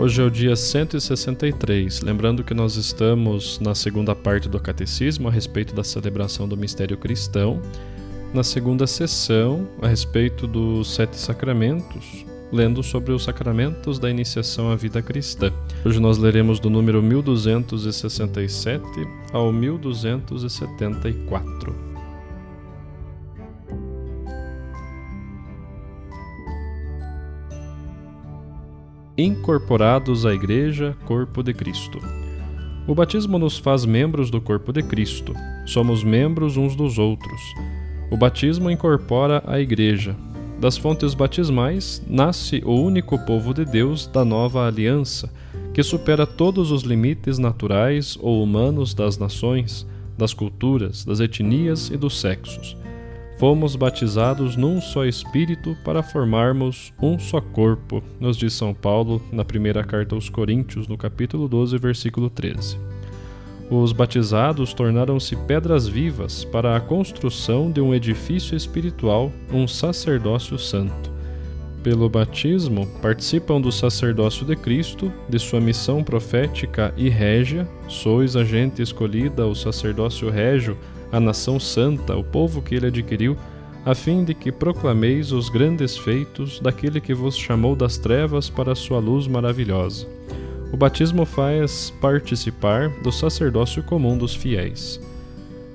Hoje é o dia 163. Lembrando que nós estamos na segunda parte do Catecismo a respeito da celebração do mistério cristão, na segunda sessão a respeito dos sete sacramentos, lendo sobre os sacramentos da iniciação à vida cristã. Hoje nós leremos do número 1267 ao 1274. Incorporados à Igreja, corpo de Cristo. O batismo nos faz membros do corpo de Cristo. Somos membros uns dos outros. O batismo incorpora a Igreja. Das fontes batismais nasce o único povo de Deus da nova aliança, que supera todos os limites naturais ou humanos das nações, das culturas, das etnias e dos sexos fomos batizados num só Espírito para formarmos um só corpo, nos diz São Paulo na primeira carta aos Coríntios, no capítulo 12, versículo 13. Os batizados tornaram-se pedras vivas para a construção de um edifício espiritual, um sacerdócio santo. Pelo batismo, participam do sacerdócio de Cristo, de sua missão profética e régia, sois a gente escolhida, o sacerdócio régio, a nação santa, o povo que ele adquiriu, a fim de que proclameis os grandes feitos daquele que vos chamou das trevas para a sua luz maravilhosa. O batismo faz participar do sacerdócio comum dos fiéis.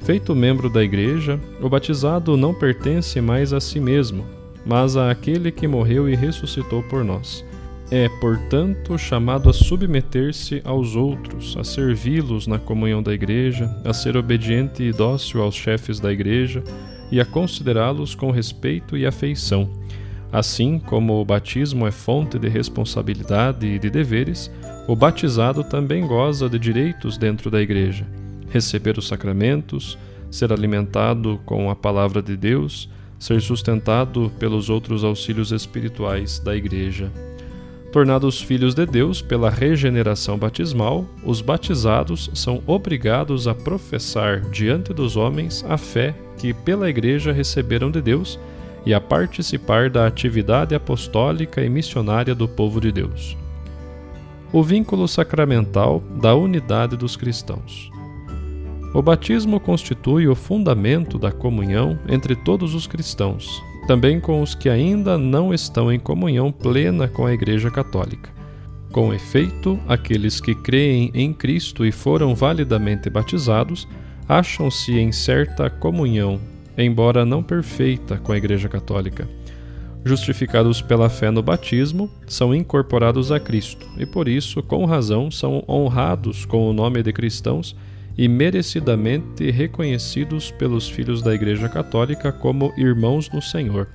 Feito membro da Igreja, o batizado não pertence mais a si mesmo, mas a aquele que morreu e ressuscitou por nós. É, portanto, chamado a submeter-se aos outros, a servi-los na comunhão da Igreja, a ser obediente e dócil aos chefes da Igreja e a considerá-los com respeito e afeição. Assim como o batismo é fonte de responsabilidade e de deveres, o batizado também goza de direitos dentro da Igreja: receber os sacramentos, ser alimentado com a palavra de Deus, ser sustentado pelos outros auxílios espirituais da Igreja. Tornados filhos de Deus pela regeneração batismal, os batizados são obrigados a professar diante dos homens a fé que pela Igreja receberam de Deus e a participar da atividade apostólica e missionária do povo de Deus. O vínculo sacramental da unidade dos cristãos. O batismo constitui o fundamento da comunhão entre todos os cristãos, também com os que ainda não estão em comunhão plena com a Igreja Católica. Com efeito, aqueles que creem em Cristo e foram validamente batizados acham-se em certa comunhão, embora não perfeita, com a Igreja Católica. Justificados pela fé no batismo, são incorporados a Cristo e, por isso, com razão, são honrados com o nome de cristãos e merecidamente reconhecidos pelos filhos da Igreja Católica como irmãos no Senhor.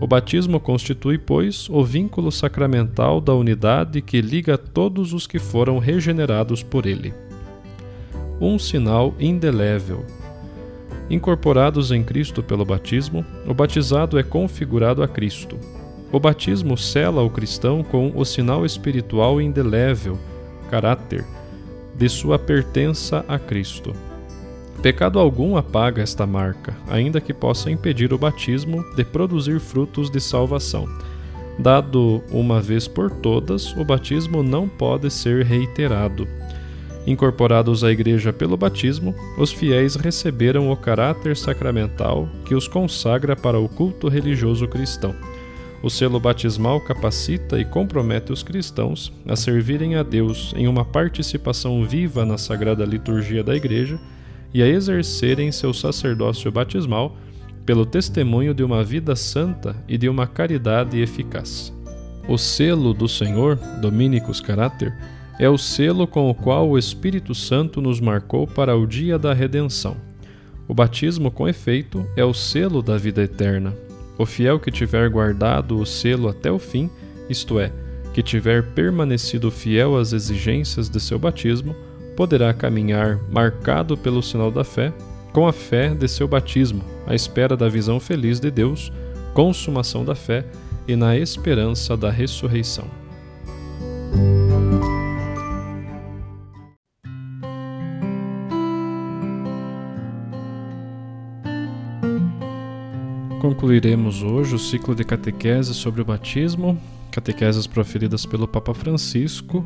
O batismo constitui, pois, o vínculo sacramental da unidade que liga todos os que foram regenerados por ele. Um sinal indelével. Incorporados em Cristo pelo batismo, o batizado é configurado a Cristo. O batismo sela o cristão com o sinal espiritual indelével, caráter, de sua pertença a Cristo. Pecado algum apaga esta marca, ainda que possa impedir o batismo de produzir frutos de salvação. Dado uma vez por todas, o batismo não pode ser reiterado. Incorporados à Igreja pelo batismo, os fiéis receberam o caráter sacramental que os consagra para o culto religioso cristão. O selo batismal capacita e compromete os cristãos a servirem a Deus em uma participação viva na sagrada liturgia da Igreja e a exercerem seu sacerdócio batismal pelo testemunho de uma vida santa e de uma caridade eficaz. O selo do Senhor, Dominicus Caráter, é o selo com o qual o Espírito Santo nos marcou para o dia da redenção. O batismo, com efeito, é o selo da vida eterna. O fiel que tiver guardado o selo até o fim, isto é, que tiver permanecido fiel às exigências de seu batismo, poderá caminhar marcado pelo sinal da fé, com a fé de seu batismo, à espera da visão feliz de Deus, consumação da fé e na esperança da ressurreição. Concluiremos hoje o ciclo de catequeses sobre o batismo, catequeses proferidas pelo Papa Francisco.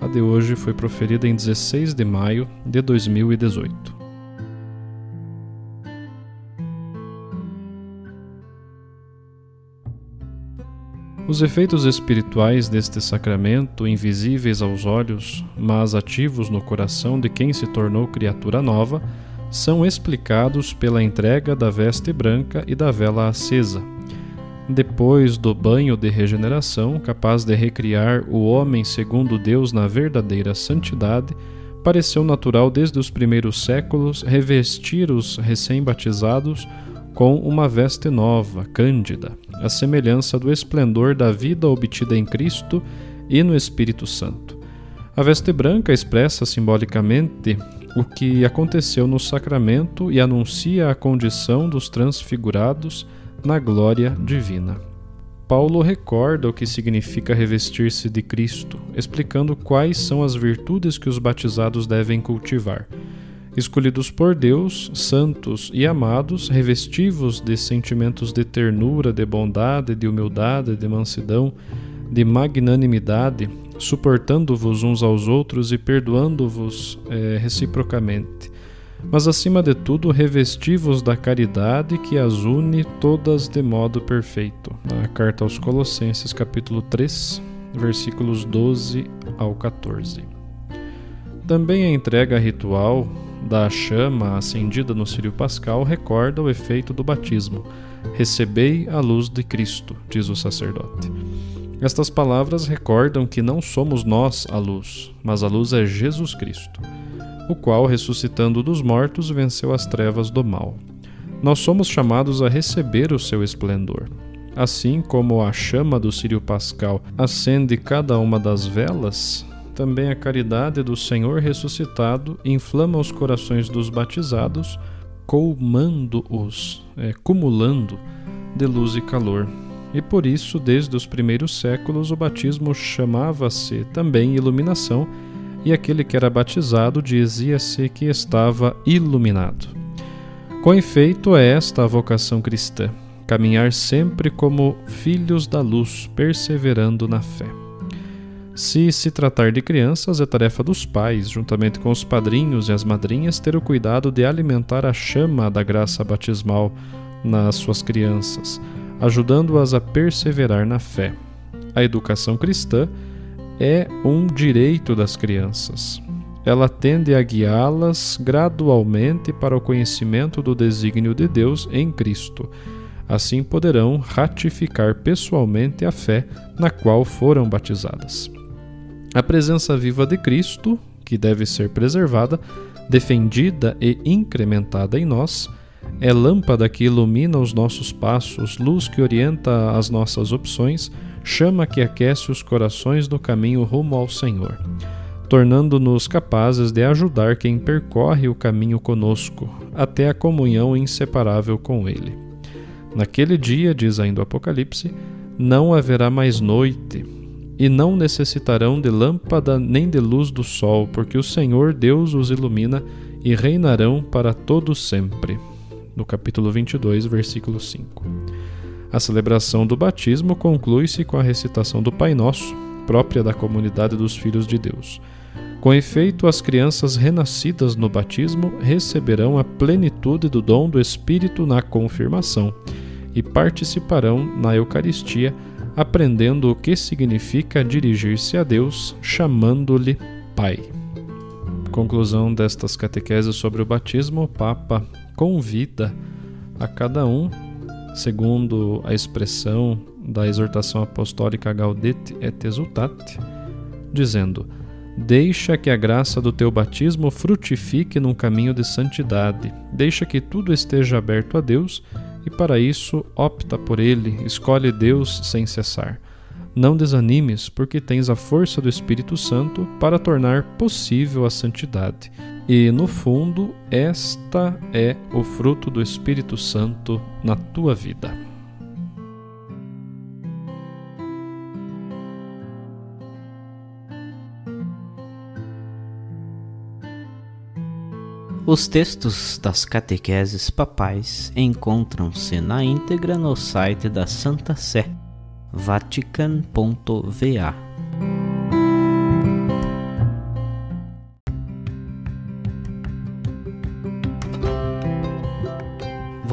A de hoje foi proferida em 16 de maio de 2018. Os efeitos espirituais deste sacramento, invisíveis aos olhos, mas ativos no coração de quem se tornou criatura nova, são explicados pela entrega da veste branca e da vela acesa. Depois do banho de regeneração, capaz de recriar o homem segundo Deus na verdadeira santidade, pareceu natural desde os primeiros séculos revestir os recém-batizados com uma veste nova, cândida, à semelhança do esplendor da vida obtida em Cristo e no Espírito Santo. A veste branca expressa simbolicamente o que aconteceu no sacramento e anuncia a condição dos transfigurados na glória divina. Paulo recorda o que significa revestir-se de Cristo, explicando quais são as virtudes que os batizados devem cultivar. Escolhidos por Deus, santos e amados, revestivos de sentimentos de ternura, de bondade, de humildade, de mansidão, de magnanimidade, suportando-vos uns aos outros e perdoando-vos é, reciprocamente. Mas acima de tudo, revesti-vos da caridade que as une todas de modo perfeito. Na carta aos Colossenses, capítulo 3, versículos 12 ao 14. Também a entrega ritual da chama acendida no Sírio Pascal recorda o efeito do batismo. Recebei a luz de Cristo, diz o sacerdote. Estas palavras recordam que não somos nós a luz, mas a luz é Jesus Cristo, o qual, ressuscitando dos mortos, venceu as trevas do mal. Nós somos chamados a receber o seu esplendor. Assim como a chama do Sírio Pascal acende cada uma das velas, também a caridade do Senhor ressuscitado inflama os corações dos batizados, colmando-os, é, cumulando de luz e calor e por isso, desde os primeiros séculos, o batismo chamava-se também iluminação, e aquele que era batizado dizia-se que estava iluminado. Com efeito, é esta a vocação cristã: caminhar sempre como filhos da luz, perseverando na fé. Se se tratar de crianças, é tarefa dos pais, juntamente com os padrinhos e as madrinhas, ter o cuidado de alimentar a chama da graça batismal nas suas crianças ajudando-as a perseverar na fé. A educação cristã é um direito das crianças. Ela tende a guiá-las gradualmente para o conhecimento do desígnio de Deus em Cristo. Assim poderão ratificar pessoalmente a fé na qual foram batizadas. A presença viva de Cristo, que deve ser preservada, defendida e incrementada em nós, é lâmpada que ilumina os nossos passos, luz que orienta as nossas opções, chama que aquece os corações no caminho rumo ao Senhor, tornando-nos capazes de ajudar quem percorre o caminho conosco, até a comunhão inseparável com Ele. Naquele dia, diz ainda o Apocalipse, não haverá mais noite, e não necessitarão de lâmpada nem de luz do sol, porque o Senhor Deus os ilumina e reinarão para todo sempre no capítulo 22, versículo 5. A celebração do batismo conclui-se com a recitação do Pai Nosso, própria da comunidade dos filhos de Deus. Com efeito, as crianças renascidas no batismo receberão a plenitude do dom do Espírito na confirmação, e participarão na Eucaristia, aprendendo o que significa dirigir-se a Deus, chamando-lhe Pai. Conclusão destas catequeses sobre o batismo, Papa convida a cada um, segundo a expressão da exortação apostólica Gaudete et Exultate, dizendo: Deixa que a graça do teu batismo frutifique num caminho de santidade. Deixa que tudo esteja aberto a Deus e para isso opta por ele, escolhe Deus sem cessar. Não desanimes, porque tens a força do Espírito Santo para tornar possível a santidade. E, no fundo, esta é o fruto do Espírito Santo na tua vida. Os textos das catequeses papais encontram-se na íntegra no site da Santa Sé, vatican.va.